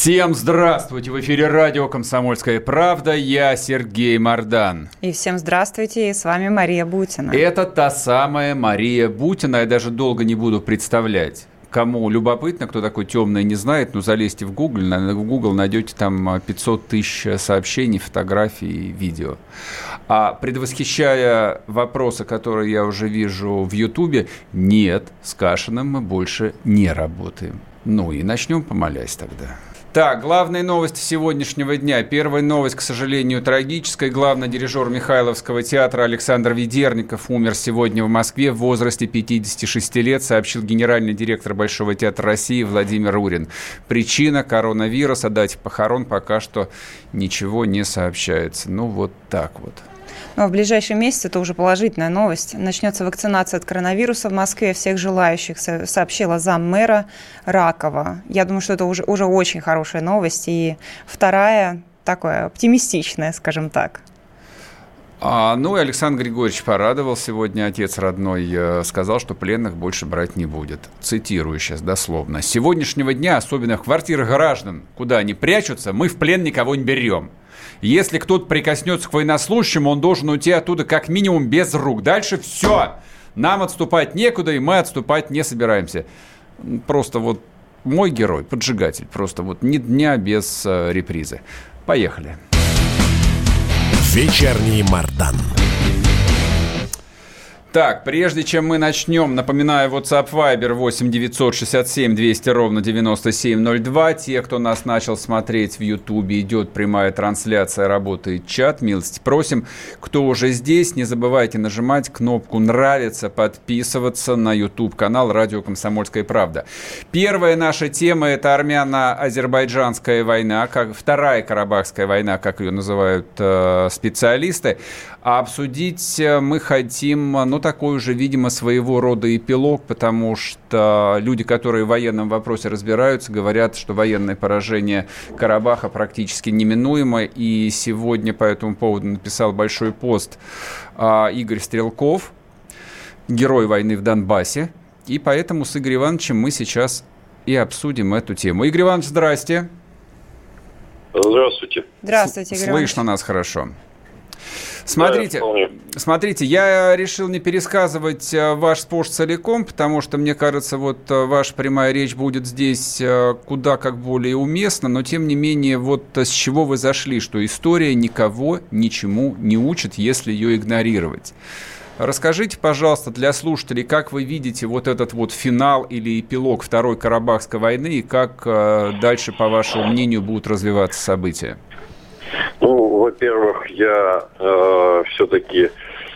Всем здравствуйте! В эфире радио «Комсомольская правда». Я Сергей Мордан. И всем здравствуйте, и с вами Мария Бутина. Это та самая Мария Бутина. Я даже долго не буду представлять. Кому любопытно, кто такой темный не знает, ну залезьте в Google, в Google найдете там 500 тысяч сообщений, фотографий, видео. А предвосхищая вопросы, которые я уже вижу в Ютубе, нет, с Кашиным мы больше не работаем. Ну и начнем помолясь тогда. Так, главные новости сегодняшнего дня. Первая новость, к сожалению, трагическая. Главный дирижер Михайловского театра Александр Ведерников умер сегодня в Москве в возрасте 56 лет, сообщил генеральный директор Большого театра России Владимир Урин. Причина коронавирус, о дате похорон пока что ничего не сообщается. Ну, вот так вот. Но в ближайший месяц, это уже положительная новость, начнется вакцинация от коронавируса в Москве всех желающих, со- сообщила заммэра Ракова. Я думаю, что это уже, уже очень хорошая новость. И вторая, такая оптимистичная, скажем так. А, ну и Александр Григорьевич порадовал сегодня, отец родной, э, сказал, что пленных больше брать не будет. Цитирую сейчас дословно. «С сегодняшнего дня, особенно в квартирах граждан, куда они прячутся, мы в плен никого не берем. Если кто-то прикоснется к военнослужащему, он должен уйти оттуда как минимум без рук. Дальше все. Нам отступать некуда, и мы отступать не собираемся. Просто вот мой герой, поджигатель, просто вот ни дня без э, репризы. Поехали. Вечерний Мардан. Так, прежде чем мы начнем, напоминаю, WhatsApp Viber 8 967 200 ровно 9702. Те, кто нас начал смотреть в YouTube, идет прямая трансляция, работает чат. Милости просим. Кто уже здесь, не забывайте нажимать кнопку «Нравится», подписываться на YouTube-канал «Радио Комсомольская правда». Первая наша тема – это армяно-азербайджанская война, как вторая Карабахская война, как ее называют э, специалисты. А обсудить э, мы хотим, э, ну, такой уже, видимо, своего рода эпилог, потому что люди, которые в военном вопросе разбираются, говорят, что военное поражение Карабаха практически неминуемо. И сегодня по этому поводу написал большой пост а, Игорь Стрелков, герой войны в Донбассе. И поэтому с Игорем Ивановичем мы сейчас и обсудим эту тему. Игорь Иванович, здрасте. Здравствуйте. Здравствуйте, Игорь Иванович. Слышно нас хорошо. Смотрите, Да, смотрите, я решил не пересказывать э, ваш спорт целиком, потому что, мне кажется, вот э, ваша прямая речь будет здесь э, куда как более уместна, но тем не менее, вот с чего вы зашли, что история никого ничему не учит, если ее игнорировать. Расскажите, пожалуйста, для слушателей, как вы видите вот этот вот финал или эпилог Второй Карабахской войны и как э, дальше, по вашему мнению, будут развиваться события? Ну, во-первых, я э, все-таки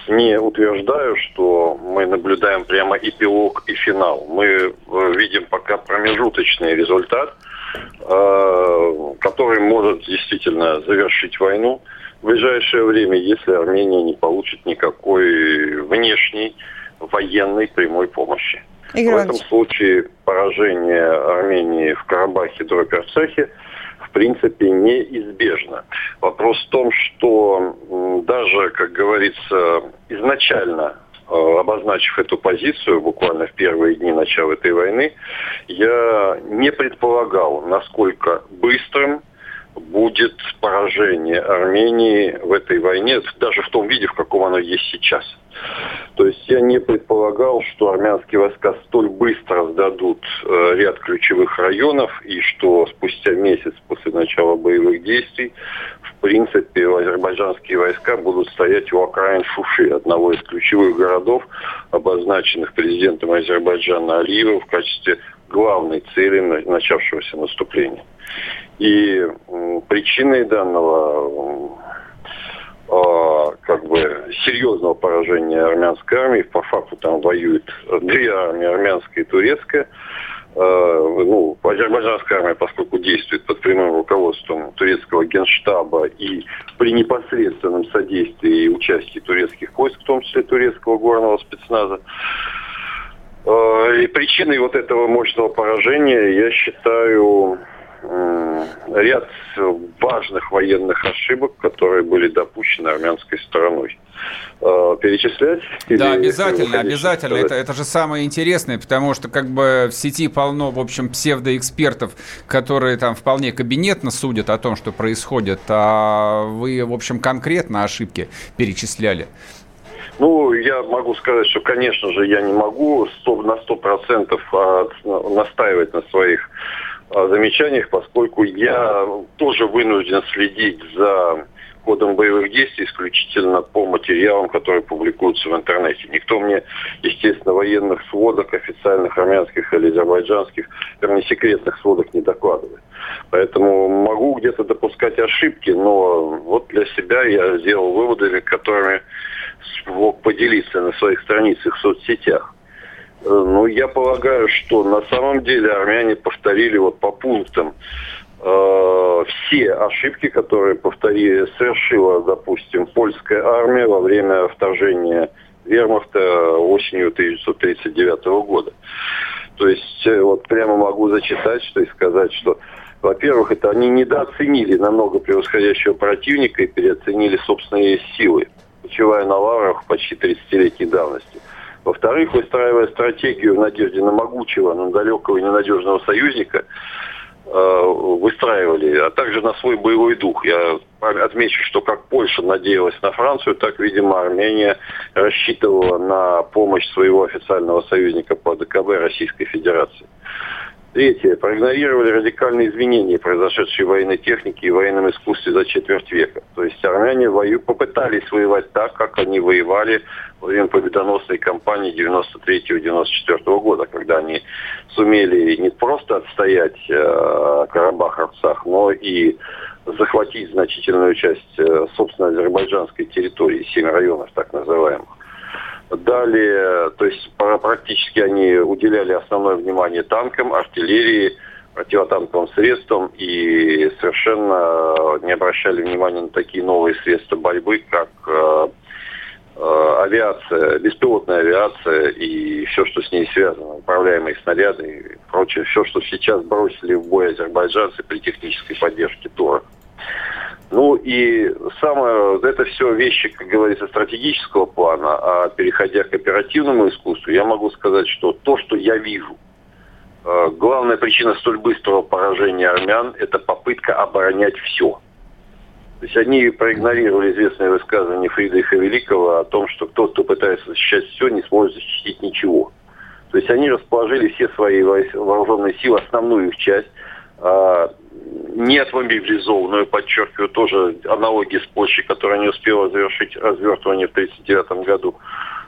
не утверждаю, что мы наблюдаем прямо эпилог и финал. Мы э, видим пока промежуточный результат, э, который может действительно завершить войну в ближайшее время, если Армения не получит никакой внешней военной прямой помощи. Игорь В этом случае поражение Армении в Карабахе, Дропе-Арцахе в принципе неизбежно. Вопрос в том, что даже, как говорится, изначально э, обозначив эту позицию буквально в первые дни начала этой войны, я не предполагал, насколько быстрым будет поражение Армении в этой войне, даже в том виде, в каком оно есть сейчас. То есть я не предполагал, что армянские войска столь быстро сдадут э, ряд ключевых районов и что спустя месяц после начала боевых действий, в принципе, азербайджанские войска будут стоять у окраин Шуши, одного из ключевых городов, обозначенных президентом Азербайджана Алиевым в качестве главной цели на- начавшегося наступления. И причиной данного как бы серьезного поражения армянской армии, по факту там воюют две армии, армянская и турецкая, ну, азербайджанская армия, поскольку действует под прямым руководством турецкого генштаба и при непосредственном содействии и участии турецких войск, в том числе турецкого горного спецназа, и причиной вот этого мощного поражения я считаю ряд важных военных ошибок, которые были допущены армянской стороной. Э, перечислять? Да, обязательно, обязательно. Это, это же самое интересное, потому что как бы в сети полно, в общем, псевдоэкспертов, которые там вполне кабинетно судят о том, что происходит, а вы, в общем, конкретно ошибки перечисляли. Ну, я могу сказать, что, конечно же, я не могу 100, на 100% а, настаивать на своих а, замечаниях, поскольку я тоже вынужден следить за ходом боевых действий исключительно по материалам, которые публикуются в интернете. Никто мне, естественно, военных сводок, официальных армянских или азербайджанских, вернее, секретных сводок не докладывает. Поэтому могу где-то допускать ошибки, но вот для себя я сделал выводы, которыми смог поделиться на своих страницах в соцсетях. Ну, я полагаю, что на самом деле армяне повторили вот по пунктам э, все ошибки, которые повторили, совершила, допустим, польская армия во время вторжения вермахта осенью 1939 года. То есть э, вот прямо могу зачитать, что и сказать, что во-первых, это они недооценили намного превосходящего противника и переоценили собственные силы, почивая на лаврах почти 30-летней давности. Во-вторых, выстраивая стратегию в надежде на могучего, на далекого и ненадежного союзника, э, выстраивали, а также на свой боевой дух. Я отмечу, что как Польша надеялась на Францию, так, видимо, Армения рассчитывала на помощь своего официального союзника по ДКБ Российской Федерации. Третье. Проигнорировали радикальные изменения, произошедшие в военной технике и военном искусстве за четверть века. То есть армяне вою попытались воевать так, как они воевали во время победоносной кампании 93-94 года, когда они сумели не просто отстоять э, Карабах-Арцах, но и захватить значительную часть, э, собственно, азербайджанской территории, семь районов так называемых. Далее, то есть практически они уделяли основное внимание танкам, артиллерии, противотанковым средствам и совершенно не обращали внимания на такие новые средства борьбы, как э, э, авиация, беспилотная авиация и все, что с ней связано, управляемые снаряды и прочее, все, что сейчас бросили в бой азербайджанцы при технической поддержке ТОРа. Ну и самое, это все вещи, как говорится, стратегического плана, а переходя к оперативному искусству, я могу сказать, что то, что я вижу, э, главная причина столь быстрого поражения армян – это попытка оборонять все. То есть они проигнорировали известное высказывание Фридриха Великого о том, что тот, кто пытается защищать все, не сможет защитить ничего. То есть они расположили все свои вооруженные силы, основную их часть, а, не отмобилизованную, подчеркиваю, тоже аналогии с Польшей, которая не успела завершить развертывание в 1939 году,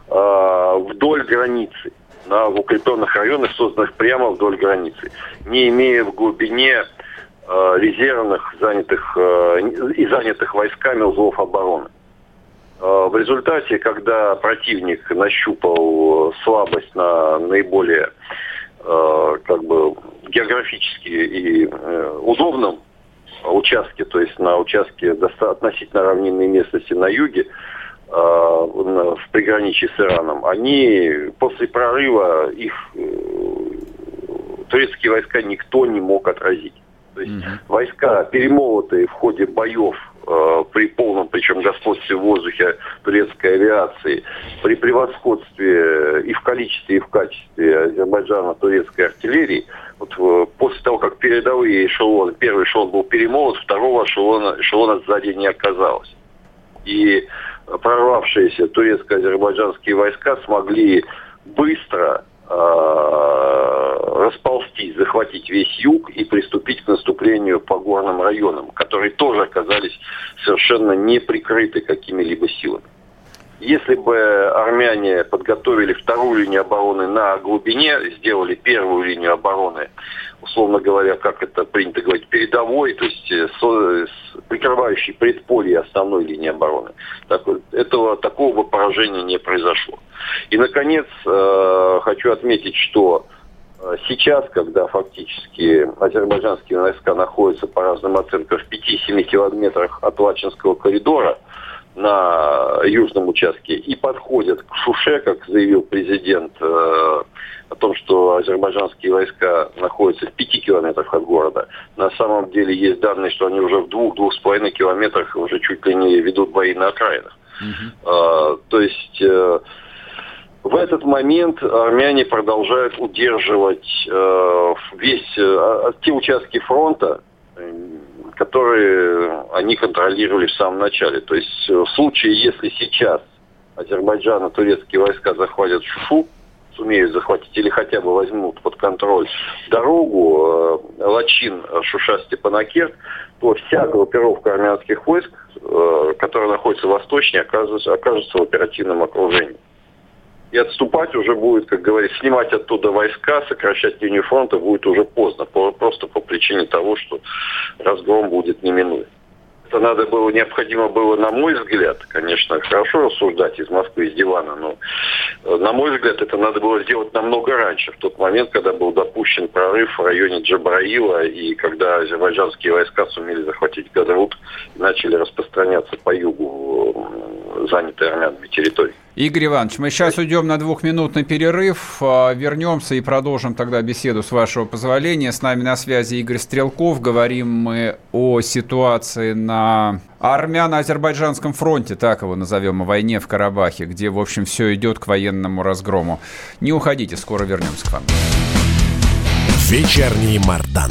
а, вдоль границы, на, в укрепленных районах, созданных прямо вдоль границы, не имея в глубине а, резервных занятых а, и занятых войсками узлов обороны. В результате, когда противник нащупал слабость на наиболее как бы географически и э, удобном участке, то есть на участке относительно равнинной местности на юге, э, в приграничье с Ираном, они после прорыва их э, турецкие войска никто не мог отразить. То есть войска, перемолотые в ходе боев э, при полном, причем господстве в воздухе турецкой авиации, при превосходстве и в количестве, и в качестве Азербайджана турецкой артиллерии, вот э, после того, как передовые эшелоны, первый эшелон был перемолот, второго эшелона, эшелона сзади не оказалось. И прорвавшиеся турецко-азербайджанские войска смогли быстро э, расползтись, захватить весь юг и приступить к наступлению по горным районам, которые тоже оказались совершенно не прикрыты какими-либо силами. Если бы армяне подготовили вторую линию обороны на глубине, сделали первую линию обороны, условно говоря, как это принято говорить, передовой, то есть э, прикрывающей предполье основной линии обороны, так, этого, такого поражения не произошло. И, наконец, э, хочу отметить, что Сейчас, когда фактически азербайджанские войска находятся по разным оценкам в 5-7 километрах от Лачинского коридора на южном участке и подходят к Шуше, как заявил президент, э, о том, что азербайджанские войска находятся в 5 километрах от города. На самом деле есть данные, что они уже в двух-двух с половиной километрах уже чуть ли не ведут бои на окраинах. Uh-huh. То есть э, в этот момент армяне продолжают удерживать э, весь э, те участки фронта, которые они контролировали в самом начале. То есть в случае, если сейчас Азербайджан и турецкие войска захватят Шушу, сумеют захватить или хотя бы возьмут под контроль дорогу э, Лачин, Шуша, Степанакерт, то вся группировка армянских войск, э, которая находится восточнее, окажется, окажется в оперативном окружении. И отступать уже будет, как говорится, снимать оттуда войска, сокращать линию фронта будет уже поздно, просто по причине того, что разгром будет неминуем. Это надо было, необходимо было, на мой взгляд, конечно, хорошо рассуждать из Москвы, из дивана, но, э, на мой взгляд, это надо было сделать намного раньше, в тот момент, когда был допущен прорыв в районе Джабраила, и когда азербайджанские войска сумели захватить Гадрут и начали распространяться по югу занятой армянами территории. Игорь Иванович, мы сейчас уйдем на двухминутный перерыв, а, вернемся и продолжим тогда беседу с вашего позволения. С нами на связи Игорь Стрелков. Говорим мы о ситуации на армяно-азербайджанском фронте, так его назовем, о войне в Карабахе, где, в общем, все идет к военному разгрому. Не уходите, скоро вернемся к вам. Вечерний Мардан.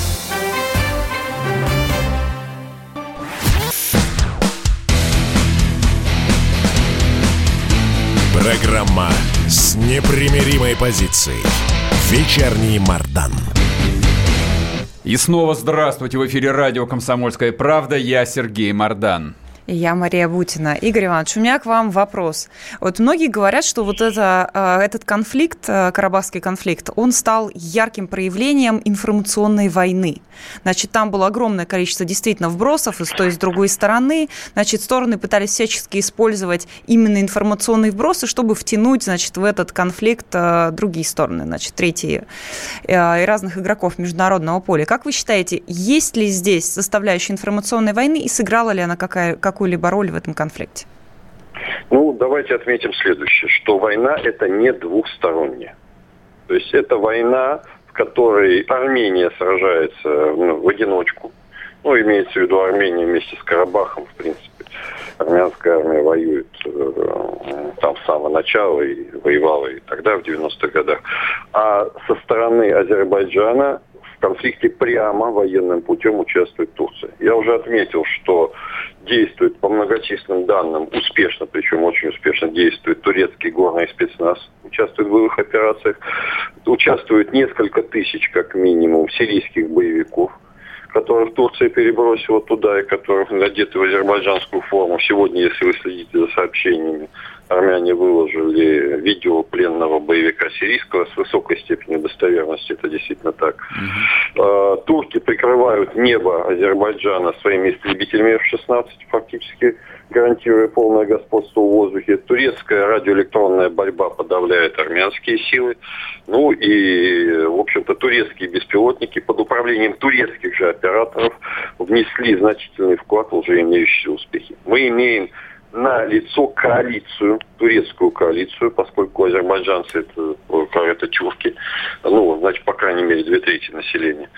Программа с непримиримой позицией. Вечерний Мардан. И снова здравствуйте. В эфире радио «Комсомольская правда». Я Сергей Мардан я Мария Бутина. Игорь Иванович, у меня к вам вопрос. Вот многие говорят, что вот это, а, этот конфликт, а, карабахский конфликт, он стал ярким проявлением информационной войны. Значит, там было огромное количество действительно вбросов и с той, и с другой стороны. Значит, стороны пытались всячески использовать именно информационные вбросы, чтобы втянуть, значит, в этот конфликт а, другие стороны, значит, третьи и разных игроков международного поля. Как вы считаете, есть ли здесь составляющая информационной войны и сыграла ли она какая, какую какую-либо роль в этом конфликте? Ну, давайте отметим следующее, что война это не двухсторонняя. То есть это война, в которой Армения сражается ну, в одиночку. Ну, имеется в виду Армения вместе с Карабахом, в принципе. Армянская армия воюет э, там с самого начала и воевала и тогда, в 90-х годах. А со стороны Азербайджана конфликте прямо военным путем участвует Турция. Я уже отметил, что действует по многочисленным данным успешно, причем очень успешно действует турецкий горный спецназ, участвует в боевых операциях, участвует несколько тысяч, как минимум, сирийских боевиков, которых Турция перебросила туда и которых надеты в азербайджанскую форму. Сегодня, если вы следите за сообщениями, армяне выложили видео пленного боевика сирийского с высокой степенью достоверности, это действительно так. Угу. Турки прикрывают небо Азербайджана своими истребителями F-16, фактически гарантируя полное господство в воздухе. Турецкая радиоэлектронная борьба подавляет армянские силы. Ну и, в общем-то, турецкие беспилотники под управлением турецких же операторов внесли значительный вклад в уже имеющиеся успехи. Мы имеем на лицо коалицию, турецкую коалицию, поскольку азербайджанцы это, это тюрки, ну, значит, по крайней мере, две трети населения,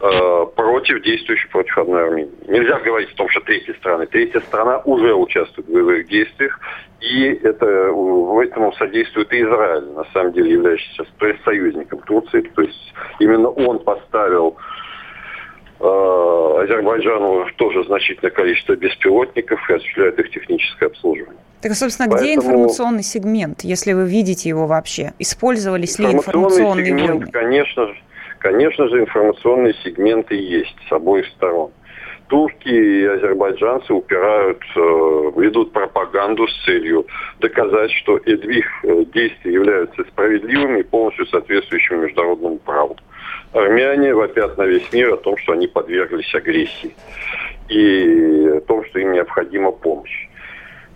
э, против действующей против одной Армении. Нельзя говорить о том, что третья страна. Третья страна уже участвует в боевых действиях, и это, в этом содействует и Израиль, на самом деле являющийся союзником Турции. То есть именно он поставил Э, Азербайджану тоже значительное количество беспилотников и осуществляет их техническое обслуживание. Так, собственно, Поэтому... где информационный сегмент, если вы видите его вообще? Использовались ли информационные сегмент, войны? Конечно же, конечно же, информационные сегменты есть с обоих сторон. турки и азербайджанцы упирают, э, ведут пропаганду с целью доказать, что их э, действия являются справедливыми и полностью соответствующими международному праву. Армяне вопят на весь мир о том, что они подверглись агрессии и о том, что им необходима помощь.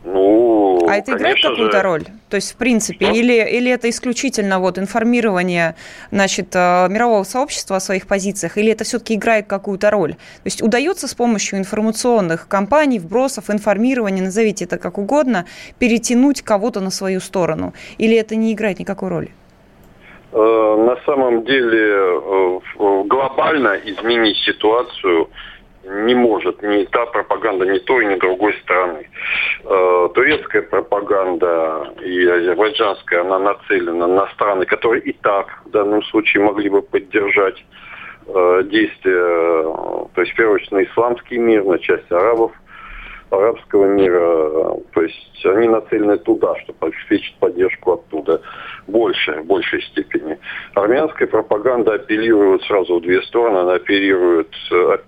Ну, а это играет какую-то же... роль? То есть, в принципе, или, или это исключительно вот информирование значит, э, мирового сообщества о своих позициях, или это все-таки играет какую-то роль? То есть удается с помощью информационных кампаний, вбросов, информирования, назовите это как угодно, перетянуть кого-то на свою сторону? Или это не играет никакой роли? Э, на самом деле э, глобально изменить ситуацию не может ни та пропаганда ни той, ни другой страны. Э, турецкая пропаганда и азербайджанская, она нацелена на страны, которые и так в данном случае могли бы поддержать действия, то есть в первую очередь на исламский мир, на часть арабов, арабского мира. То есть они нацелены туда, чтобы обеспечить поддержку оттуда больше, в большей степени. Армянская пропаганда апеллирует сразу в две стороны. Она апеллирует,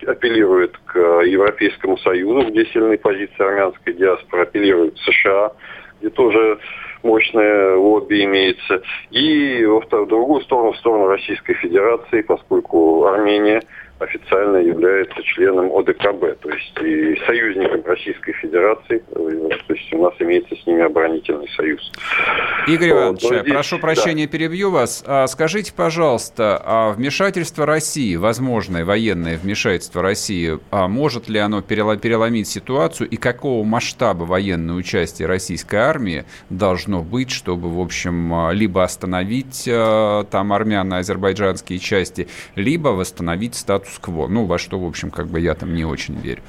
апеллирует к Европейскому Союзу, где сильные позиции армянской диаспоры, апеллирует к США, где тоже мощное лобби имеется. И во в другую сторону, в сторону Российской Федерации, поскольку Армения – официально является членом ОДКБ, то есть и союзником Российской Федерации, то есть у нас имеется с ними оборонительный союз. Игорь Иванович, вот, здесь, прошу прощения, да. перебью вас. А скажите, пожалуйста, а вмешательство России, возможное военное вмешательство России, а может ли оно переломить ситуацию и какого масштаба военное участие российской армии должно быть, чтобы, в общем, либо остановить там армяно-азербайджанские части, либо восстановить статус статус-кво. Ну, во что, в общем, как бы я там не очень верю.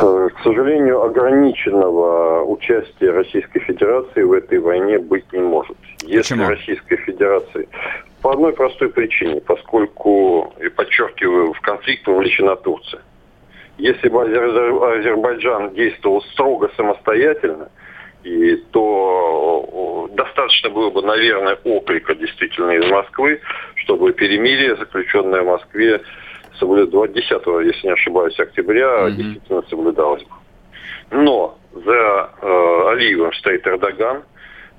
К сожалению, ограниченного участия Российской Федерации в этой войне быть не может. Если Почему? Российская Федерация... По одной простой причине, поскольку, и подчеркиваю, в конфликт вовлечена Турция. Если бы Азербайджан действовал строго самостоятельно, и то достаточно было бы, наверное, окрика действительно из Москвы, чтобы перемирие, заключенное в Москве, соблюдалось 10, если не ошибаюсь, октября, mm-hmm. действительно соблюдалось. Но за э, Алиевым стоит Эрдоган,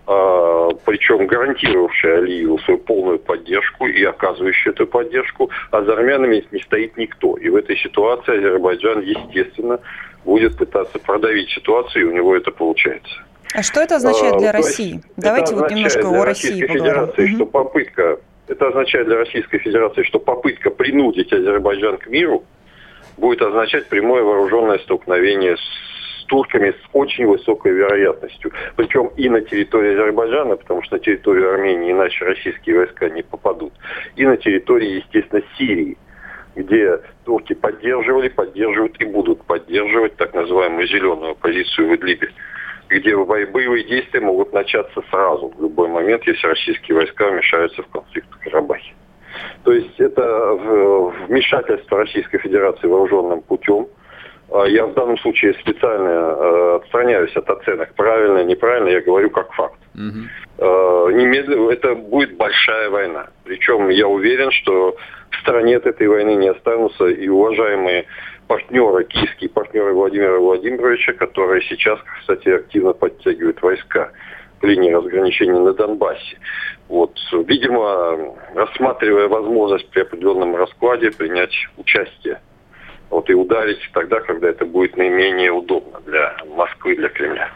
э, причем гарантировавший Алиеву свою полную поддержку и оказывающий эту поддержку, а за армянами не стоит никто. И в этой ситуации Азербайджан, естественно, будет пытаться продавить ситуацию, и у него это получается. А что это означает для а, России? Давайте вот немножко о России поговорим. Федерации, угу. что попытка это означает для Российской Федерации, что попытка принудить Азербайджан к миру будет означать прямое вооруженное столкновение с турками с очень высокой вероятностью. Причем и на территории Азербайджана, потому что на территорию Армении иначе российские войска не попадут, и на территории, естественно, Сирии, где турки поддерживали, поддерживают и будут поддерживать так называемую зеленую оппозицию в Идлибе где боевые действия могут начаться сразу, в любой момент, если российские войска вмешаются в конфликт в Карабахе. То есть это вмешательство Российской Федерации вооруженным путем. А я в данном случае специально э, отстраняюсь от оценок, правильно, неправильно, я говорю как факт. Угу. Немедленно это будет большая война. Причем я уверен, что в стороне от этой войны не останутся и уважаемые партнеры, киевские партнеры Владимира Владимировича, которые сейчас, кстати, активно подтягивают войска к линии разграничения на Донбассе. Вот, видимо, рассматривая возможность при определенном раскладе принять участие вот, и ударить тогда, когда это будет наименее удобно для Москвы, для Кремля.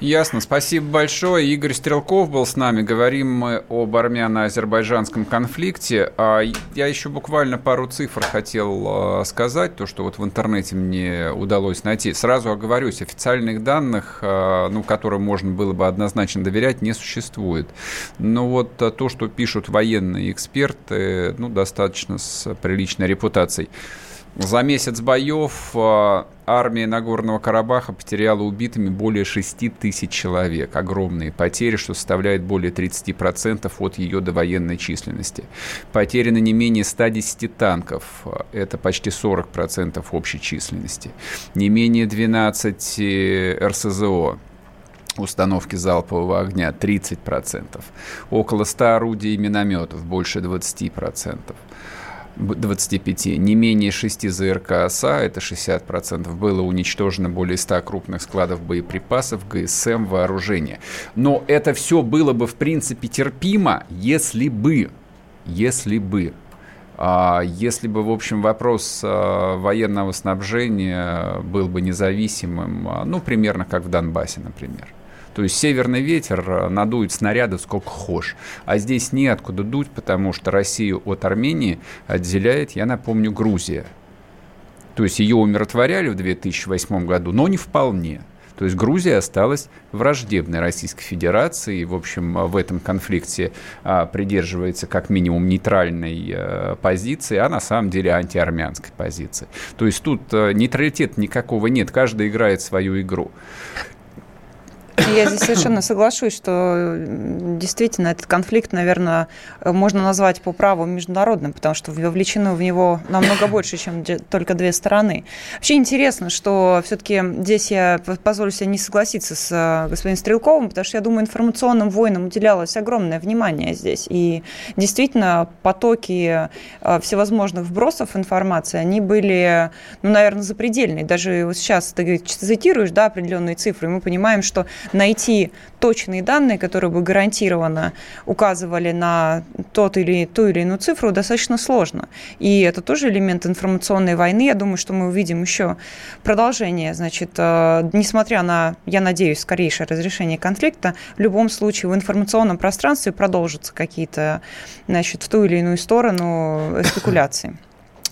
Ясно, спасибо большое. Игорь Стрелков был с нами. Говорим мы об армяно-азербайджанском конфликте. А я еще буквально пару цифр хотел а, сказать, то, что вот в интернете мне удалось найти. Сразу оговорюсь, официальных данных, а, ну, которым можно было бы однозначно доверять, не существует. Но вот то, что пишут военные эксперты, ну, достаточно с приличной репутацией. За месяц боев а, армия Нагорного Карабаха потеряла убитыми более 6 тысяч человек. Огромные потери, что составляет более 30% от ее довоенной численности. Потеряно не менее 110 танков. Это почти 40% общей численности. Не менее 12 э, РСЗО установки залпового огня 30%, около 100 орудий и минометов, больше 20%. 25, не менее 6 ЗРК ОСА, это 60%, было уничтожено более 100 крупных складов боеприпасов, ГСМ, вооружения. Но это все было бы, в принципе, терпимо, если бы, если бы а если бы, в общем, вопрос а, военного снабжения был бы независимым, а, ну, примерно как в Донбассе, например. То есть северный ветер э, надует снаряды сколько хочешь. А здесь неоткуда дуть, потому что Россию от Армении отделяет, я напомню, Грузия. То есть ее умиротворяли в 2008 году, но не вполне. То есть Грузия осталась враждебной Российской Федерации и, в общем, в этом конфликте а, придерживается как минимум нейтральной а, позиции, а на самом деле антиармянской позиции. То есть тут а, нейтралитета никакого нет, каждый играет свою игру. Я здесь совершенно соглашусь, что действительно этот конфликт, наверное, можно назвать по праву международным, потому что вовлечены в него намного больше, чем только две стороны. Вообще интересно, что все-таки здесь я позволю себе не согласиться с э, господином Стрелковым, потому что я думаю, информационным войнам уделялось огромное внимание здесь. И действительно потоки э, всевозможных вбросов информации, они были, ну, наверное, запредельные. Даже вот сейчас ты цитируешь да, определенные цифры, и мы понимаем, что найти точные данные, которые бы гарантированно указывали на тот или ту или иную цифру, достаточно сложно. И это тоже элемент информационной войны. Я думаю, что мы увидим еще продолжение. Значит, э, несмотря на, я надеюсь, скорейшее разрешение конфликта, в любом случае в информационном пространстве продолжатся какие-то, значит, в ту или иную сторону спекуляции.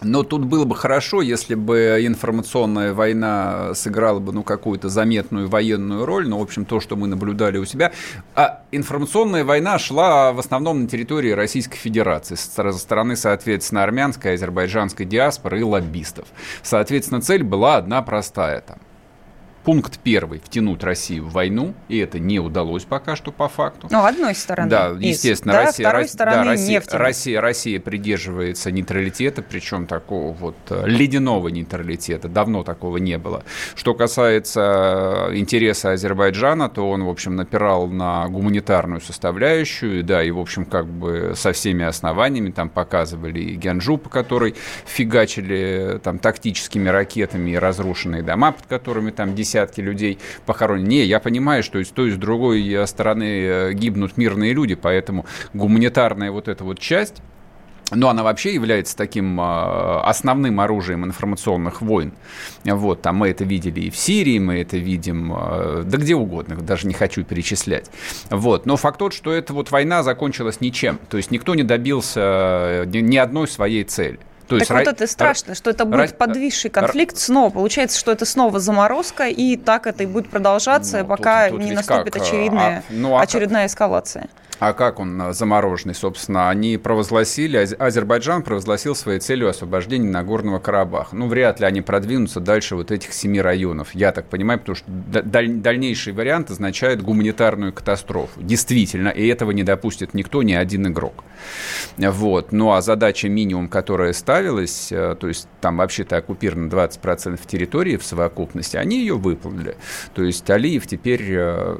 Но тут было бы хорошо, если бы информационная война сыграла бы ну, какую-то заметную военную роль, но, в общем, то, что мы наблюдали у себя. А информационная война шла в основном на территории Российской Федерации со стороны, соответственно, армянской, азербайджанской диаспоры и лоббистов. Соответственно, цель была одна простая там Пункт первый – втянуть Россию в войну, и это не удалось пока что по факту. Ну, одной стороны. Да, естественно, из, Россия, да, второй стороны да, Россия, не Россия, Россия придерживается нейтралитета, причем такого вот э, ледяного нейтралитета, давно такого не было. Что касается э, интереса Азербайджана, то он, в общем, напирал на гуманитарную составляющую, да, и, в общем, как бы со всеми основаниями там показывали и Гянджу, по которой фигачили там тактическими ракетами и разрушенные дома, под которыми там десятки десятки людей похоронены. Не, я понимаю, что с той, и с другой э, стороны э, гибнут мирные люди, поэтому гуманитарная вот эта вот часть, но она вообще является таким э, основным оружием информационных войн. Вот, там мы это видели и в Сирии, мы это видим, да где угодно, даже не хочу перечислять. Вот, но факт тот, что эта вот война закончилась ничем. То есть никто не добился ни одной своей цели. То так есть, вот это страшно, что это будет подвисший конфликт снова. Получается, что это снова заморозка, и так это и будет продолжаться, ну, пока тут, тут не наступит как? очевидная, а, ну, а очередная эскалация. А как он э, замороженный, собственно? Они провозгласили, Азербайджан провозгласил своей целью освобождение Нагорного Карабаха. Ну, вряд ли они продвинутся дальше вот этих семи районов, я так понимаю, потому что дальнейший вариант означает гуманитарную катастрофу. Действительно, и этого не допустит никто, ни один игрок. Вот. Ну, а задача минимум, которая ставилась, э, то есть там вообще-то оккупировано 20% территории в совокупности, они ее выполнили. То есть Алиев теперь э,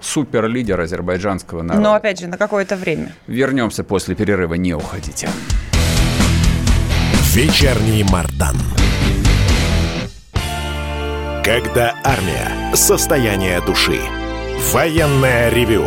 суперлидер азербайджанского народа. Но опять же, на какое-то время. Вернемся после перерыва, не уходите. Вечерний Мардан. Когда армия. Состояние души. Военное ревю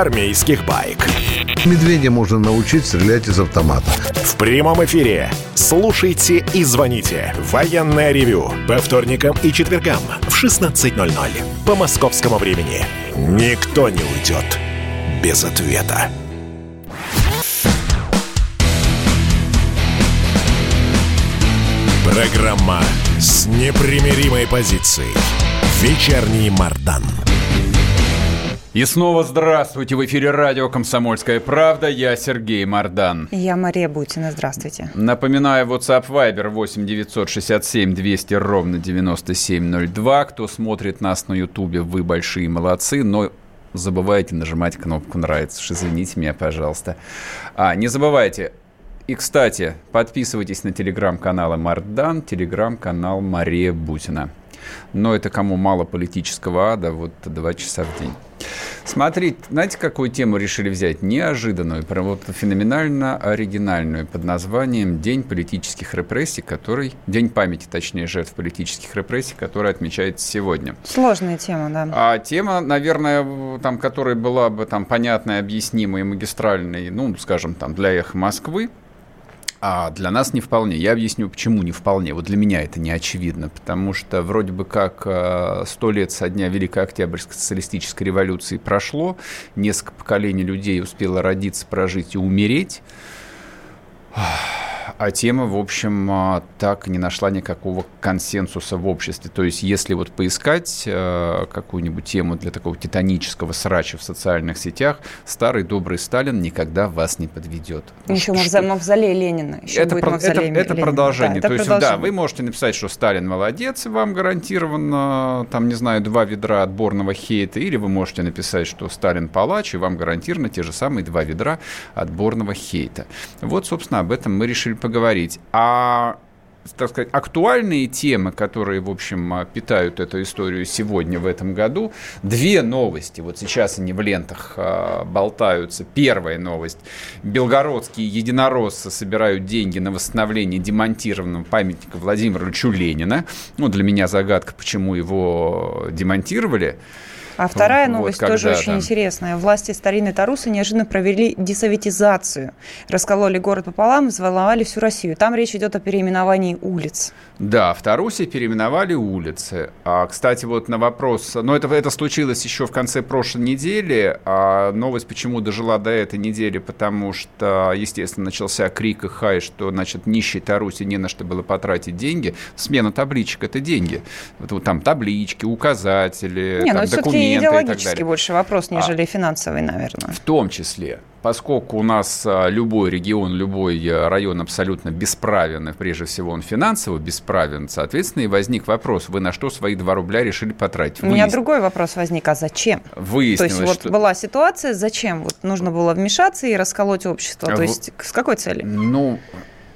армейских байк. Медведя можно научить стрелять из автомата. В прямом эфире. Слушайте и звоните. Военное ревю. По вторникам и четвергам в 16.00. По московскому времени. Никто не уйдет без ответа. Программа с непримиримой позицией. Вечерний Мардан. И снова здравствуйте. В эфире радио «Комсомольская правда». Я Сергей Мордан. Я Мария Бутина. Здравствуйте. Напоминаю, WhatsApp Viber 8 967 200 ровно 9702. Кто смотрит нас на Ютубе, вы большие молодцы, но забывайте нажимать кнопку «Нравится». Уж извините меня, пожалуйста. А, не забывайте, и, кстати, подписывайтесь на телеграм-каналы Мардан, телеграм-канал Мария Бутина. Но это кому мало политического ада, вот два часа в день. Смотрите, знаете, какую тему решили взять? Неожиданную, прям вот феноменально оригинальную, под названием «День политических репрессий», который... День памяти, точнее, жертв политических репрессий, который отмечается сегодня. Сложная тема, да. А тема, наверное, там, которая была бы там понятной, объяснимой, магистральной, ну, скажем, там, для «Эхо Москвы», а для нас не вполне. Я объясню, почему не вполне. Вот для меня это не очевидно, потому что вроде бы как э, сто лет со дня Великой Октябрьской социалистической революции прошло, несколько поколений людей успело родиться, прожить и умереть а тема, в общем, а, так не нашла никакого консенсуса в обществе. То есть, если вот поискать э, какую-нибудь тему для такого титанического срача в социальных сетях, старый добрый Сталин никогда вас не подведет. Еще что... мавзолей Ленина. Еще это, про, это, это продолжение. Да, это То есть, да, вы можете написать, что Сталин молодец, и вам гарантированно, там, не знаю, два ведра отборного хейта, или вы можете написать, что Сталин палач, и вам гарантированно те же самые два ведра отборного хейта. Вот, собственно, об этом мы решили поговорить. А так сказать, актуальные темы, которые, в общем, питают эту историю сегодня, в этом году. Две новости. Вот сейчас они в лентах а, болтаются. Первая новость. Белгородские единороссы собирают деньги на восстановление демонтированного памятника Владимиру Ильичу Ленина. Ну, для меня загадка, почему его демонтировали. А вторая новость вот, тоже очень интересная. Власти старинной Тарусы неожиданно провели десоветизацию. Раскололи город пополам, взволновали всю Россию. Там речь идет о переименовании улиц. Да, в Тарусе переименовали улицы. А, кстати, вот на вопрос... Но это, это случилось еще в конце прошлой недели. А новость почему дожила до этой недели? Потому что, естественно, начался крик и хай, что, значит, нищей Таруси не на что было потратить деньги. Смена табличек – это деньги. Вот, там таблички, указатели, не, там, документы идеологический больше вопрос, нежели а, финансовый, наверное. В том числе. Поскольку у нас а, любой регион, любой э, район абсолютно бесправен, и прежде всего он финансово бесправен, соответственно, и возник вопрос, вы на что свои 2 рубля решили потратить? У меня другой вопрос возник, а зачем? Выяснилось, То есть вот была ситуация, зачем? Вот нужно было вмешаться и расколоть общество. То есть с какой целью? Ну,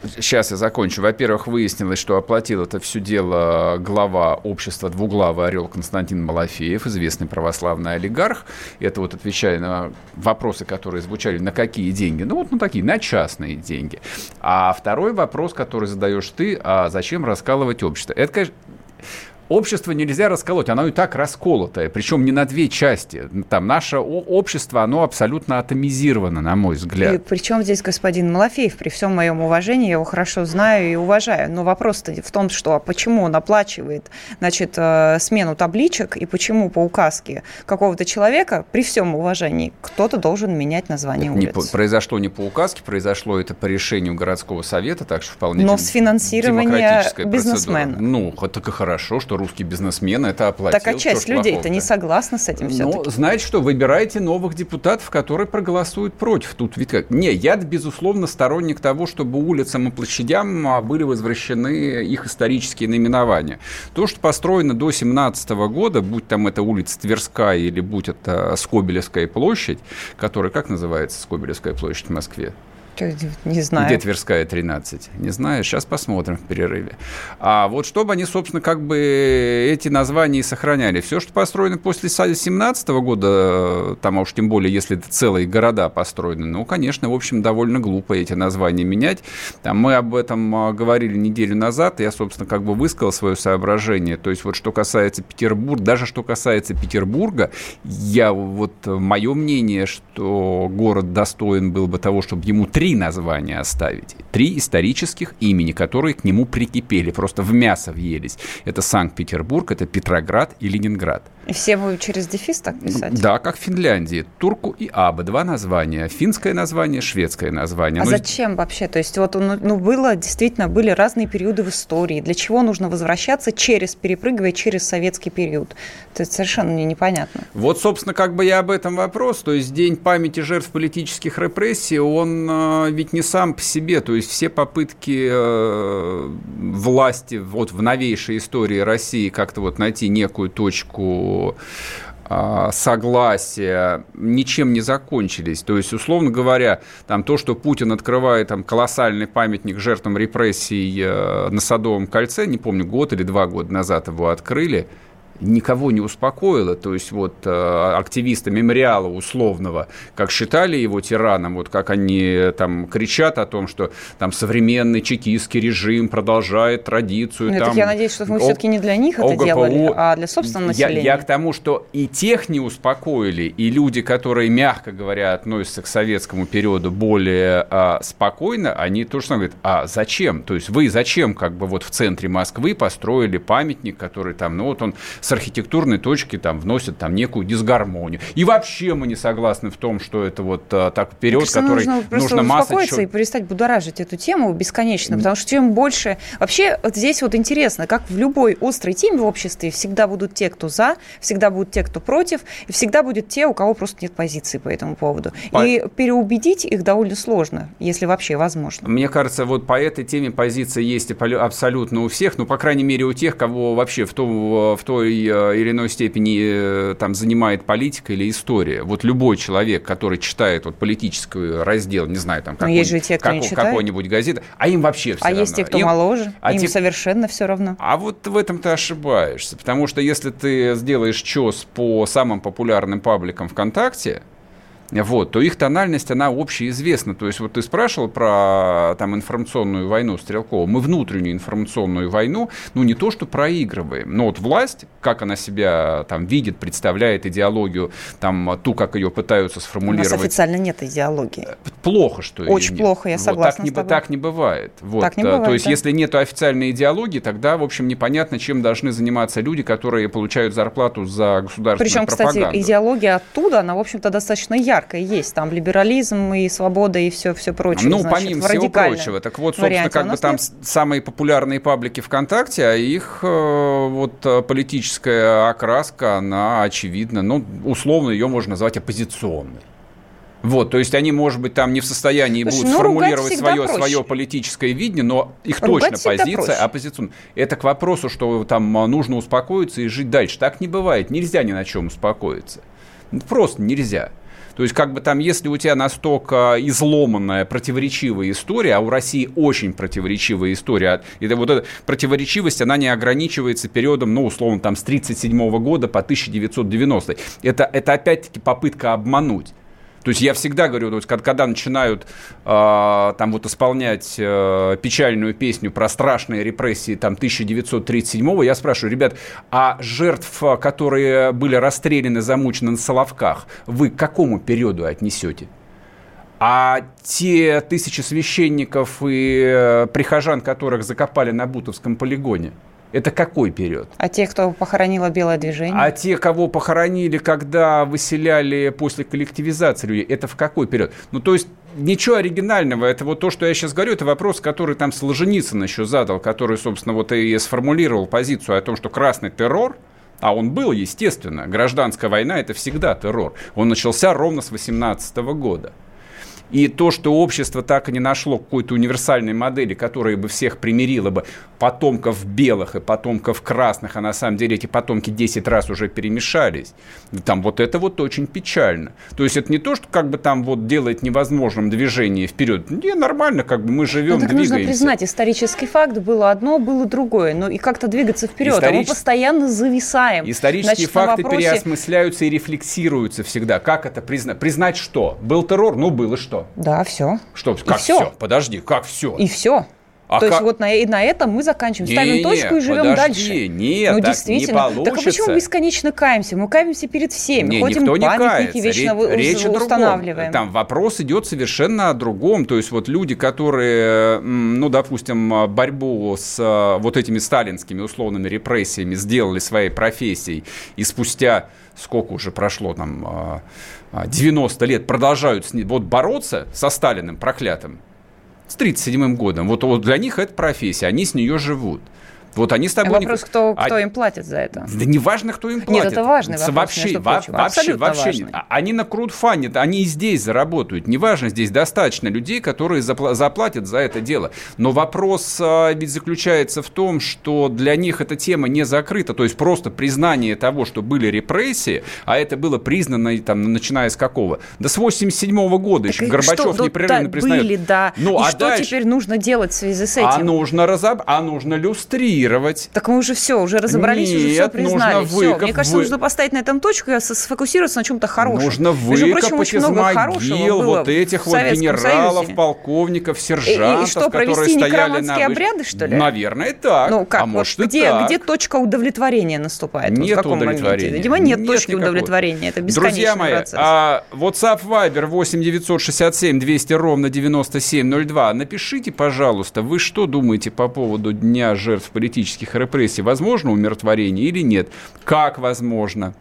Сейчас я закончу. Во-первых, выяснилось, что оплатил это все дело глава общества «Двуглавый орел» Константин Малафеев, известный православный олигарх. Это вот отвечая на вопросы, которые звучали, на какие деньги? Ну, вот на такие, на частные деньги. А второй вопрос, который задаешь ты, а зачем раскалывать общество? Это, конечно, общество нельзя расколоть, оно и так расколотое, причем не на две части. Там наше общество, оно абсолютно атомизировано, на мой взгляд. И причем здесь господин Малафеев, при всем моем уважении, я его хорошо знаю и уважаю, но вопрос-то в том, что а почему он оплачивает значит, э, смену табличек и почему по указке какого-то человека, при всем уважении, кто-то должен менять название это улиц. Не, произошло не по указке, произошло это по решению городского совета, так что вполне Но с финансирования бизнесмена. Ну, так и хорошо, что русский бизнесмен это оплатил. Так а часть людей-то не согласна с этим все-таки. Ну, знаете что, выбирайте новых депутатов, которые проголосуют против. Тут ведь как... Не, я, безусловно, сторонник того, чтобы улицам и площадям а, были возвращены их исторические наименования. То, что построено до 17 года, будь там это улица Тверская или будь это Скобелевская площадь, которая, как называется Скобелевская площадь в Москве? Не знаю. Где Тверская 13? Не знаю. Сейчас посмотрим в перерыве. А вот чтобы они, собственно, как бы эти названия и сохраняли. Все, что построено после 17 года, там, а уж тем более, если это целые города построены, ну, конечно, в общем, довольно глупо эти названия менять. Там мы об этом а, говорили неделю назад, я, собственно, как бы высказал свое соображение. То есть вот что касается Петербурга, даже что касается Петербурга, я вот, мое мнение, что город достоин был бы того, чтобы ему три три названия оставить. Три исторических имени, которые к нему прикипели, просто в мясо въелись. Это Санкт-Петербург, это Петроград и Ленинград. И все будут через дефис так писать? Да, как в Финляндии. Турку и Аба. Два названия. Финское название, шведское название. А ну, зачем вообще? То есть вот ну, ну, было, действительно, были разные периоды в истории. Для чего нужно возвращаться через, перепрыгивая через советский период? Это совершенно мне непонятно. Вот, собственно, как бы я об этом вопрос. То есть День памяти жертв политических репрессий, он э, ведь не сам по себе. То есть все попытки э, власти вот в новейшей истории России как-то вот найти некую точку а, согласия ничем не закончились. То есть, условно говоря, там то, что Путин открывает там колоссальный памятник жертвам репрессий э, на Садовом кольце, не помню, год или два года назад его открыли, никого не успокоило. То есть вот э, активисты мемориала условного, как считали его тираном, вот как они там кричат о том, что там современный чекистский режим продолжает традицию. Ну, там, я надеюсь, что мы о, все-таки не для них это ОГПУ. делали, а для собственного населения. Я, я к тому, что и тех не успокоили, и люди, которые, мягко говоря, относятся к советскому периоду более а, спокойно, они тоже говорят, а зачем? То есть вы зачем как бы вот в центре Москвы построили памятник, который там, ну вот он с архитектурной точки там вносят там некую дисгармонию. И вообще мы не согласны в том, что это вот а, так вперед, Кажется, который нужно, нужно успокоиться чё... и перестать будоражить эту тему бесконечно, потому что чем больше... Вообще вот здесь вот интересно, как в любой острой теме в обществе всегда будут те, кто за, всегда будут те, кто против, и всегда будет те, у кого просто нет позиции по этому поводу. По... И переубедить их довольно сложно, если вообще возможно. Мне кажется, вот по этой теме позиция есть абсолютно у всех, ну, по крайней мере, у тех, кого вообще в, том, в той Э, или иной степени э, там занимает политика или история. Вот любой человек, который читает вот политический раздел, не знаю, там какой, есть же те, кто как, какой-нибудь газеты, а им вообще все а равно. есть те, кто им, моложе, а им те... совершенно все равно. А вот в этом ты ошибаешься, потому что если ты сделаешь чес по самым популярным пабликам ВКонтакте, вот, то их тональность, она общеизвестна. То есть вот ты спрашивал про там, информационную войну Стрелкова. Мы внутреннюю информационную войну, ну, не то, что проигрываем, но вот власть, как она себя там видит, представляет идеологию, там, ту, как ее пытаются сформулировать. У нас официально нет идеологии. Э, плохо, что Очень плохо, я согласна вот, так, не, так не бывает. Вот. Так не бывает, То есть, да. если нет официальной идеологии, тогда, в общем, непонятно, чем должны заниматься люди, которые получают зарплату за государственную Причем, пропаганду. кстати, идеология оттуда, она, в общем-то, достаточно яркая яркое есть. Там либерализм и свобода и все, все прочее. Ну, значит, помимо всего прочего. Так вот, собственно, варианте. как бы там нет... самые популярные паблики ВКонтакте, а их э, вот э, политическая окраска, она очевидна. Ну, условно ее можно назвать оппозиционной. Вот, то есть они, может быть, там не в состоянии Слушай, будут ну, сформулировать свое, свое политическое видение, но их ругать точно позиция оппозиционная. Это к вопросу, что там нужно успокоиться и жить дальше. Так не бывает. Нельзя ни на чем успокоиться. Просто нельзя. То есть, как бы там, если у тебя настолько изломанная, противоречивая история, а у России очень противоречивая история, и вот эта противоречивость, она не ограничивается периодом, ну, условно, там, с 1937 года по 1990. Это, это опять-таки попытка обмануть. То есть я всегда говорю, вот, когда, когда начинают э, там вот исполнять э, печальную песню про страшные репрессии там 1937-го, я спрашиваю, ребят, а жертв, которые были расстреляны, замучены на Соловках, вы к какому периоду отнесете? А те тысячи священников и э, прихожан, которых закопали на Бутовском полигоне – это какой период? А те, кто похоронило белое движение? А те, кого похоронили, когда выселяли после коллективизации людей, это в какой период? Ну, то есть ничего оригинального. Это вот то, что я сейчас говорю, это вопрос, который там Солженицын еще задал, который, собственно, вот и сформулировал позицию о том, что красный террор – а он был, естественно. Гражданская война – это всегда террор. Он начался ровно с 18 года. И то, что общество так и не нашло какой-то универсальной модели, которая бы всех примирила бы потомков белых и потомков красных, а на самом деле эти потомки 10 раз уже перемешались, там вот это вот очень печально. То есть это не то, что как бы там вот делает невозможным движение вперед. Не, нормально, как бы мы живем, ну, так двигаемся. нужно признать, исторический факт было одно, было другое. Но и как-то двигаться вперед, Историч... а мы постоянно зависаем. Исторические Значит, факты вопросе... переосмысляются и рефлексируются всегда. Как это признать? Признать что? Был террор? Ну, было что? Да, все. Что? Как все? все? Подожди, как все? И все. А То как... есть вот на, и на этом мы заканчиваем, не, ставим точку и живем подожди, дальше. Нет, ну, так действительно. не получится. Так а почему бесконечно каемся? Мы каемся перед всеми, не, ходим никто памятники не вечно речь, речь устанавливаем. Там вопрос идет совершенно о другом. То есть вот люди, которые, ну, допустим, борьбу с э, вот этими сталинскими условными репрессиями сделали своей профессией, и спустя сколько уже прошло там 90 э, э, лет продолжают ним, вот бороться со Сталиным проклятым, с 1937 годом. Вот, вот для них это профессия, они с нее живут. Вот они с тобой... Вопрос, кто, кто а... им платит за это? Да не важно, кто им платит. Нет, это важный вопрос, вообще, во- вообще, вообще, важный. Они на крудфане, они и здесь заработают. Неважно, здесь достаточно людей, которые запла- заплатят за это дело. Но вопрос а, ведь заключается в том, что для них эта тема не закрыта. То есть просто признание того, что были репрессии, а это было признано, там, начиная с какого? Да с 87 -го года так еще Горбачев что, непрерывно да, признает. Были, да. Ну, и а что дальше? теперь нужно делать в связи с а этим? А нужно, разоб... а нужно люстрировать контролировать. Так мы уже все, уже разобрались, Нет, уже все признали. Все. Мне кажется, вы... нужно поставить на этом точку и сфокусироваться на чем-то хорошем. Нужно выкопать из могил вот этих вот генералов, Союзе. полковников, сержантов, и, и что, которые стояли на... обряды, что ли? Наверное, так. Ну, как, а вот может где, так. где точка удовлетворения наступает? Нет вот в удовлетворения. Моменте? Видимо, нет, нет точки никакой. удовлетворения. Это бесконечный Друзья мои, процесс. А, WhatsApp Viber 8 967 200 ровно 9702. Напишите, пожалуйста, вы что думаете по поводу Дня жертв политических политических репрессий, возможно умиротворение или нет? Как возможно?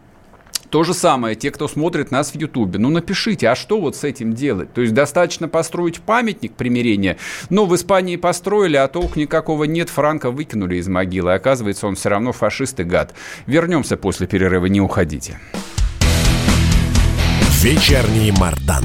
То же самое, те, кто смотрит нас в Ютубе, ну напишите, а что вот с этим делать? То есть достаточно построить памятник примирения, но в Испании построили, а толк никакого нет, Франка выкинули из могилы, оказывается, он все равно фашист и гад. Вернемся после перерыва, не уходите. Вечерний Мардан.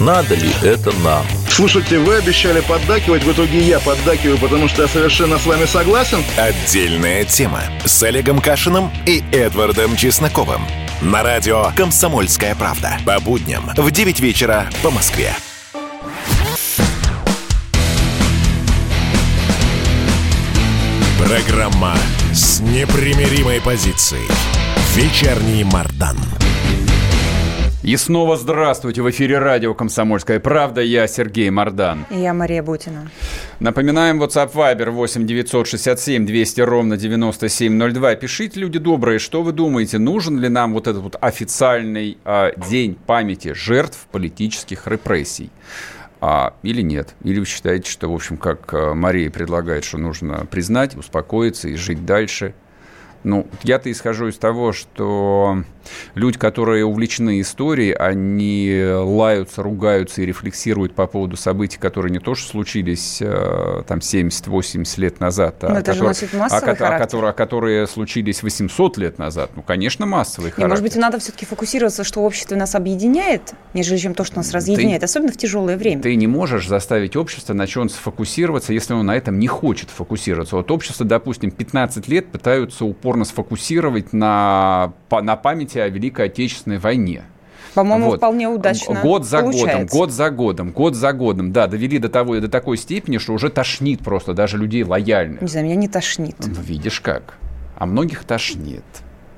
Надо ли это нам? Слушайте, вы обещали поддакивать, в итоге я поддакиваю, потому что я совершенно с вами согласен. Отдельная тема с Олегом Кашиным и Эдвардом Чесноковым. На радио «Комсомольская правда». По будням в 9 вечера по Москве. Программа с непримиримой позицией. Вечерний Мардан. И снова здравствуйте. В эфире радио «Комсомольская правда». Я Сергей Мордан. И я Мария Бутина. Напоминаем, WhatsApp Viber 8 967 200 ровно 9702. Пишите, люди добрые, что вы думаете, нужен ли нам вот этот вот официальный а, день памяти жертв политических репрессий? А, или нет? Или вы считаете, что, в общем, как а, Мария предлагает, что нужно признать, успокоиться и жить дальше – ну, я-то исхожу из того, что люди, которые увлечены историей, они лаются, ругаются и рефлексируют по поводу событий, которые не то что случились э, там 70-80 лет назад, а, Но которые, а, а, которые, а которые случились 800 лет назад. Ну, конечно, массовый характер. Может быть, надо все-таки фокусироваться, что общество нас объединяет, нежели чем то, что нас разъединяет, ты, особенно в тяжелое время. Ты не можешь заставить общество на чем сфокусироваться, если оно на этом не хочет фокусироваться. Вот общество, допустим, 15 лет пытаются упорно упорно сфокусировать на, на памяти о Великой Отечественной войне. По-моему, вот. вполне удачно. Год за получается. годом, год за годом, год за годом. Да, довели до, того, до такой степени, что уже тошнит просто даже людей лояльных. Не знаю, меня не тошнит. Ну, видишь как. А многих тошнит.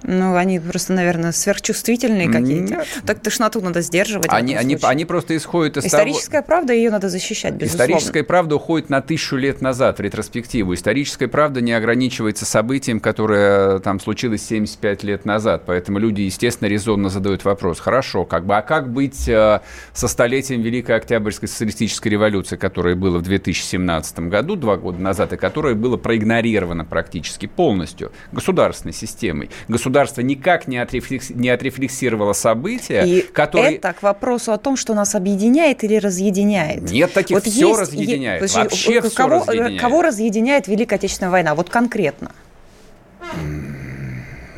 Ну, они просто, наверное, сверхчувствительные какие-то. Так тошноту надо сдерживать. Они, они, они просто исходят из Историческая того... правда, ее надо защищать, безусловно. Историческая правда уходит на тысячу лет назад в ретроспективу. Историческая правда не ограничивается событием, которое там случилось 75 лет назад. Поэтому люди, естественно, резонно задают вопрос. Хорошо, как бы, а как быть э, со столетием Великой Октябрьской социалистической революции, которая была в 2017 году, два года назад, и которая была проигнорирована практически полностью государственной системой? Государственной государство никак не, отрефлекс... не отрефлексировало события, и которые... это к вопросу о том, что нас объединяет или разъединяет. Нет таких, вот все есть, разъединяет, есть, вообще все разъединяет. Кого разъединяет Великая Отечественная война, вот конкретно?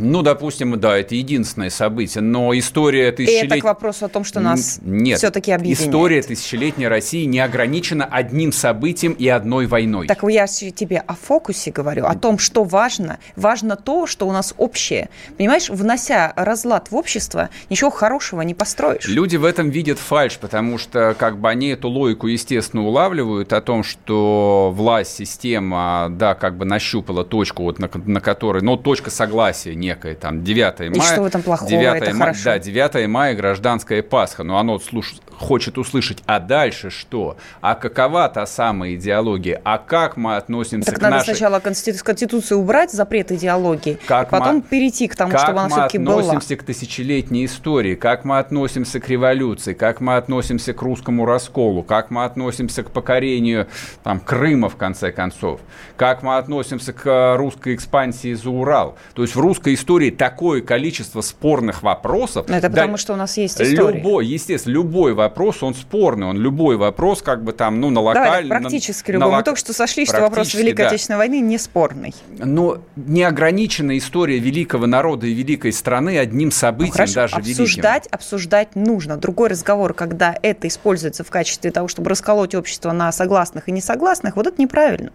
Ну, допустим, да, это единственное событие, но история тысячелетней... Это к вопросу о том, что нас Нет, все-таки объединяет. история тысячелетней России не ограничена одним событием и одной войной. Так я тебе о фокусе говорю, о том, что важно. Важно то, что у нас общее. Понимаешь, внося разлад в общество, ничего хорошего не построишь. Люди в этом видят фальш, потому что как бы они эту логику, естественно, улавливают о том, что власть, система, да, как бы нащупала точку, вот на, на которой, ну, точка согласия некое, там, 9 мая. И что в этом плохого? 9 это мая, хорошо. Да, 9 мая гражданская Пасха, но оно слуш, хочет услышать, а дальше что? А какова та самая идеология? А как мы относимся так к надо нашей... сначала Конституцию Конституции убрать, запрет идеологии, как потом мы... перейти к тому, как чтобы она все-таки была. Как мы относимся к тысячелетней истории, как мы относимся к революции, как мы относимся к русскому расколу, как мы относимся к покорению там, Крыма, в конце концов, как мы относимся к русской экспансии за Урал. То есть в русской истории такое количество спорных вопросов. Но это потому, да, что у нас есть история. Любой, естественно, любой вопрос, он спорный, он любой вопрос, как бы там, ну, на локальном... Давай, практически на, любой. На, Мы только что сошли, что вопрос Великой да. Отечественной войны не спорный. Но неограниченная история великого народа и великой страны одним событием, ну, хорошо, даже обсуждать, великим. обсуждать нужно. Другой разговор, когда это используется в качестве того, чтобы расколоть общество на согласных и несогласных, вот это неправильно.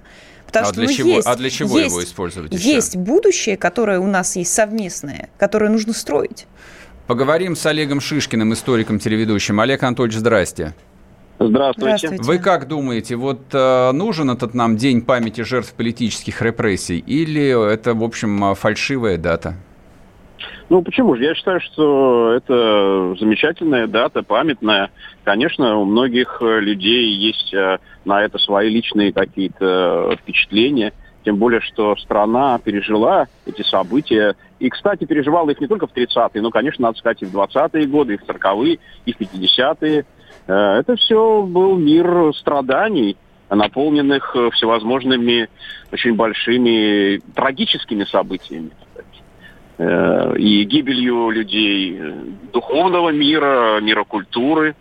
Потому а, что, для ну, чего, есть, а для чего есть, его использовать еще? Есть будущее, которое у нас есть совместное, которое нужно строить. Поговорим с Олегом Шишкиным, историком, телеведущим. Олег Анатольевич, здрасте. Здравствуйте. Здравствуйте. Вы как думаете, вот э, нужен этот нам день памяти жертв политических репрессий или это, в общем, фальшивая дата? Ну, почему же? Я считаю, что это замечательная дата, памятная. Конечно, у многих людей есть э, на это свои личные какие-то впечатления. Тем более, что страна пережила эти события. И, кстати, переживала их не только в 30-е, но, конечно, надо сказать, и в 20-е годы, и в 40-е, и в 50-е. Э, это все был мир страданий, наполненных всевозможными очень большими трагическими событиями. Э, и гибелью людей э, духовного мира, мира культуры,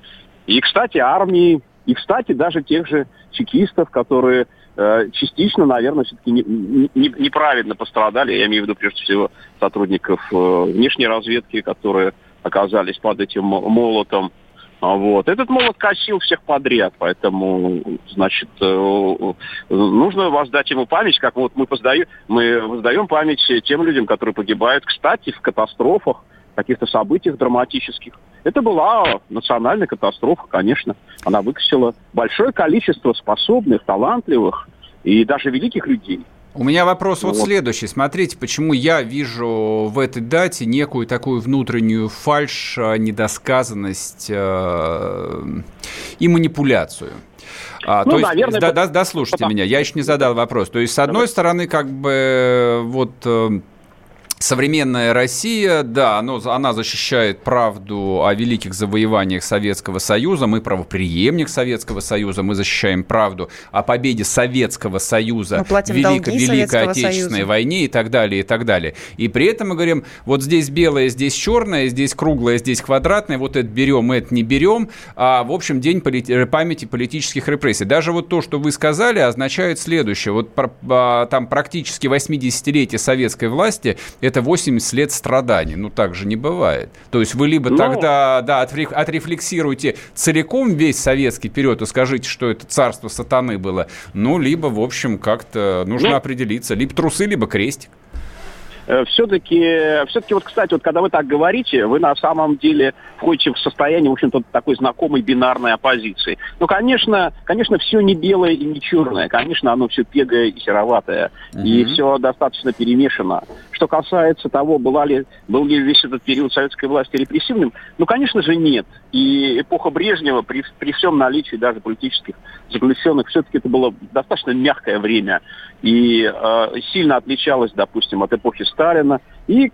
и, кстати, армии, и, кстати, даже тех же чекистов, которые э, частично, наверное, все-таки не, не, неправильно пострадали, я имею в виду, прежде всего, сотрудников внешней разведки, которые оказались под этим молотом вот. Этот молот косил всех подряд, поэтому, значит, э, нужно воздать ему память, как вот мы, поздаем, мы воздаем память тем людям, которые погибают, кстати, в катастрофах, каких-то событиях драматических. Это была национальная катастрофа, конечно. Она выкосила большое количество способных, талантливых и даже великих людей. У меня вопрос вот, вот следующий. Смотрите, почему я вижу в этой дате некую такую внутреннюю фальш, э, недосказанность э, и манипуляцию. А, ну, то есть, наверное, да, да, дослушайте да. меня, я еще не задал вопрос. То есть, с одной стороны, как бы вот э, Современная Россия, да, оно, она защищает правду о великих завоеваниях Советского Союза. Мы правоприемник Советского Союза. Мы защищаем правду о победе Советского Союза в Великой, Великой Отечественной Союза. войне и так далее, и так далее. И при этом мы говорим, вот здесь белое, здесь черное, здесь круглое, здесь квадратное, вот это берем, это не берем. А, в общем, День полит... памяти политических репрессий. Даже вот то, что вы сказали, означает следующее. Вот а, там практически 80-летие советской власти – это 80 лет страданий. Ну, так же не бывает. То есть вы либо ну... тогда, да, отрефлексируете целиком весь советский период и скажите, что это царство сатаны было, ну, либо, в общем, как-то нужно ну... определиться. Либо трусы, либо крестик. Э, все-таки, все-таки вот, кстати, вот когда вы так говорите, вы на самом деле входите в состояние, в общем-то, такой знакомой бинарной оппозиции. Ну, конечно, конечно, все не белое и не черное. Конечно, оно все пегое и сероватое. Mm-hmm. И все достаточно перемешано. Что касается того, была ли, был ли весь этот период советской власти репрессивным, ну, конечно же, нет. И эпоха Брежнева, при, при всем наличии даже политических заключенных, все-таки это было достаточно мягкое время. И э, сильно отличалось, допустим, от эпохи Сталина. И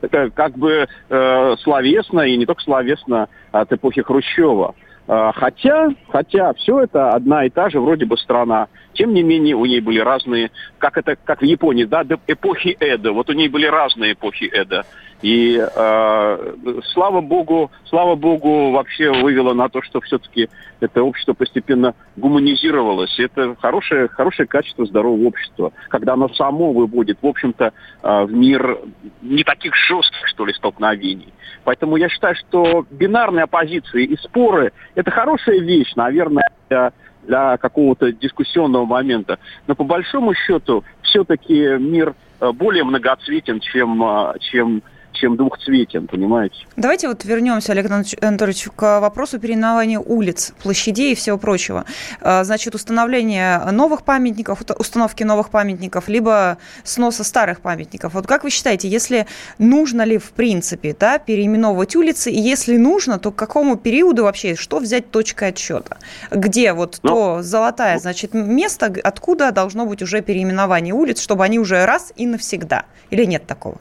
это как бы э, словесно, и не только словесно, от эпохи Хрущева. Э, хотя, хотя все это одна и та же вроде бы страна. Тем не менее, у ней были разные, как это, как в Японии, да, эпохи Эда. Вот у ней были разные эпохи Эда. И э, слава богу, слава богу, вообще вывело на то, что все-таки это общество постепенно гуманизировалось. Это хорошее, хорошее качество здорового общества, когда оно само выводит, в общем-то, э, в мир не таких жестких, что ли, столкновений. Поэтому я считаю, что бинарные оппозиции и споры – это хорошая вещь, наверное, для для какого-то дискуссионного момента. Но по большому счету все-таки мир э, более многоцветен, чем, э, чем чем двухцветен, понимаете? Давайте вот вернемся, Олег Анатольевич, к вопросу переименования улиц, площадей и всего прочего. А, значит, установление новых памятников, установки новых памятников, либо сноса старых памятников. Вот как вы считаете, если нужно ли в принципе да, переименовывать улицы, и если нужно, то к какому периоду вообще, что взять точкой отсчета? Где вот ну, то золотое, значит, место, откуда должно быть уже переименование улиц, чтобы они уже раз и навсегда? Или нет такого?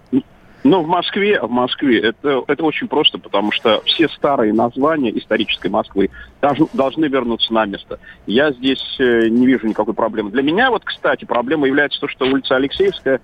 Ну, в Москве, в Москве это, это очень просто, потому что все старые названия исторической Москвы должны, должны вернуться на место. Я здесь э, не вижу никакой проблемы. Для меня вот, кстати, проблема является то, что улица Алексеевская,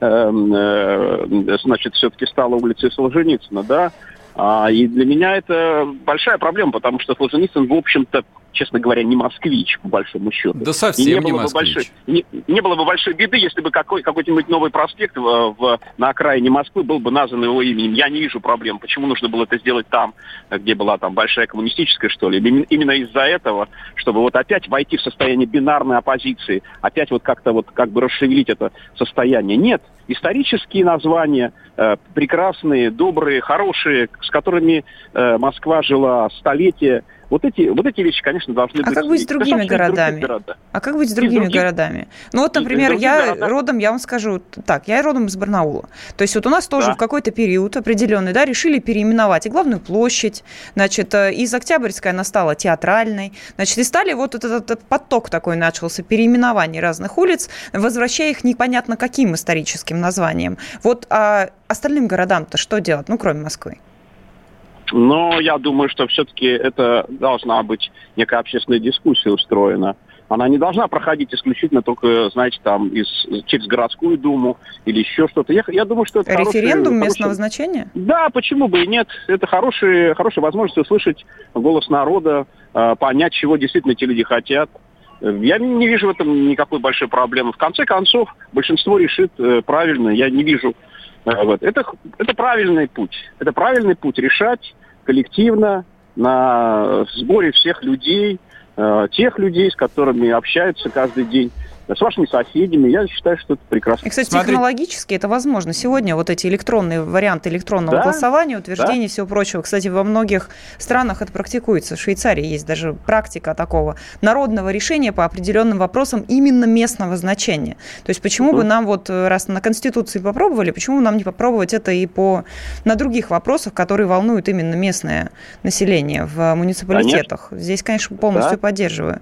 э, э, значит, все-таки стала улицей Солженицына, да, а, и для меня это большая проблема, потому что Солженицын, в общем-то, честно говоря, не москвич, по большому счету. Да совсем и не, не москвич. Большой, не, не было бы большой беды, если бы какой, какой-нибудь новый проспект в, в, на окраине Москвы был бы назван его именем. Я не вижу проблем. Почему нужно было это сделать там, где была там большая коммунистическая, что ли? Именно из-за этого, чтобы вот опять войти в состояние бинарной оппозиции, опять вот как-то вот как бы расшевелить это состояние. Нет, исторические названия, э, прекрасные, добрые, хорошие, с которыми э, Москва жила столетия, вот эти, вот эти вещи, конечно, должны а быть... А как быть с другими городами? А как быть с другими других... городами? Ну вот, например, я городах. родом, я вам скажу так, я родом из Барнаула. То есть вот у нас тоже да. в какой-то период определенный, да, решили переименовать и главную площадь, значит, э, из Октябрьской она стала театральной, значит, и стали вот этот, этот поток такой начался, переименований разных улиц, возвращая их непонятно каким историческим названием. Вот а остальным городам-то что делать, ну, кроме Москвы? Но я думаю, что все-таки это должна быть некая общественная дискуссия устроена. Она не должна проходить исключительно только, знаете, там из, через городскую думу или еще что-то. Я, я думаю, что это Референдум хороший, местного хороший... значения? Да, почему бы и нет. Это хорошая, хорошая возможность услышать голос народа, э, понять, чего действительно эти люди хотят. Я не вижу в этом никакой большой проблемы. В конце концов, большинство решит э, правильно. Я не вижу э, вот. Это, это правильный путь. Это правильный путь решать коллективно, на сборе всех людей, э, тех людей, с которыми общаются каждый день с вашими соседями. Я считаю, что это прекрасно. И, кстати, Смотри... технологически это возможно. Сегодня вот эти электронные варианты электронного да? голосования, утверждения да? и всего прочего. Кстати, во многих странах это практикуется. В Швейцарии есть даже практика такого народного решения по определенным вопросам именно местного значения. То есть почему бы нам вот, э, раз на Конституции попробовали, почему нам не попробовать это и по, на других вопросах, которые волнуют именно местное население в муниципалитетах? Конечно. Здесь, конечно, полностью да. поддерживаю.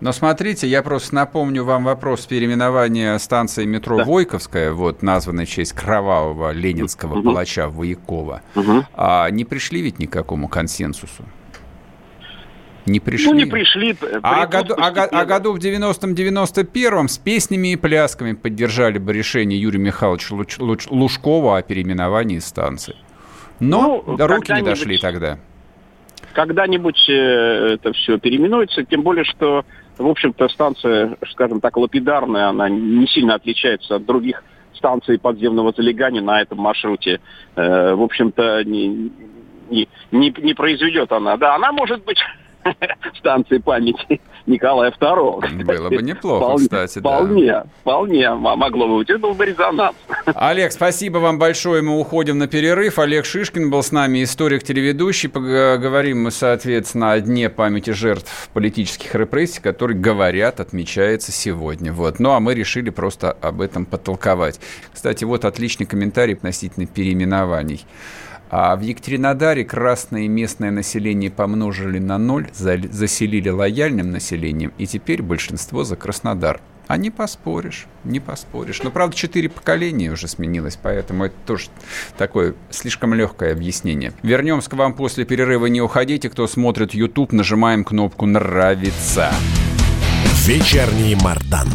Но смотрите, я просто напомню вам вопрос переименования станции метро да. Войковская, вот названной в честь кровавого ленинского угу. палача Воякова. Угу. А не пришли ведь ни к какому консенсусу? Не пришли. Ну, не пришли. А, году, а, а году в 90-м, 91-м с песнями и плясками поддержали бы решение Юрия Михайловича Луч, Луч, Лужкова о переименовании станции. Но ну, руки не дошли тогда. Когда-нибудь э, это все переименуется, тем более, что в общем-то, станция, скажем так, лапидарная, она не сильно отличается от других станций подземного залегания на этом маршруте. Э, в общем-то, не, не, не, не произведет она. Да, она может быть станции памяти Николая II. Было бы неплохо, вполне, кстати, вполне, да. Вполне, могло бы быть. Это был бы резонанс. Олег, спасибо вам большое. Мы уходим на перерыв. Олег Шишкин был с нами, историк-телеведущий. Поговорим мы, соответственно, о Дне памяти жертв политических репрессий, который, говорят, отмечается сегодня. Вот. Ну, а мы решили просто об этом потолковать. Кстати, вот отличный комментарий относительно переименований. А в Екатеринодаре красное местное население помножили на ноль, заселили лояльным населением, и теперь большинство за Краснодар. А не поспоришь, не поспоришь. Но, правда, четыре поколения уже сменилось, поэтому это тоже такое слишком легкое объяснение. Вернемся к вам после перерыва. Не уходите. Кто смотрит YouTube, нажимаем кнопку «Нравится». Вечерний Мардан.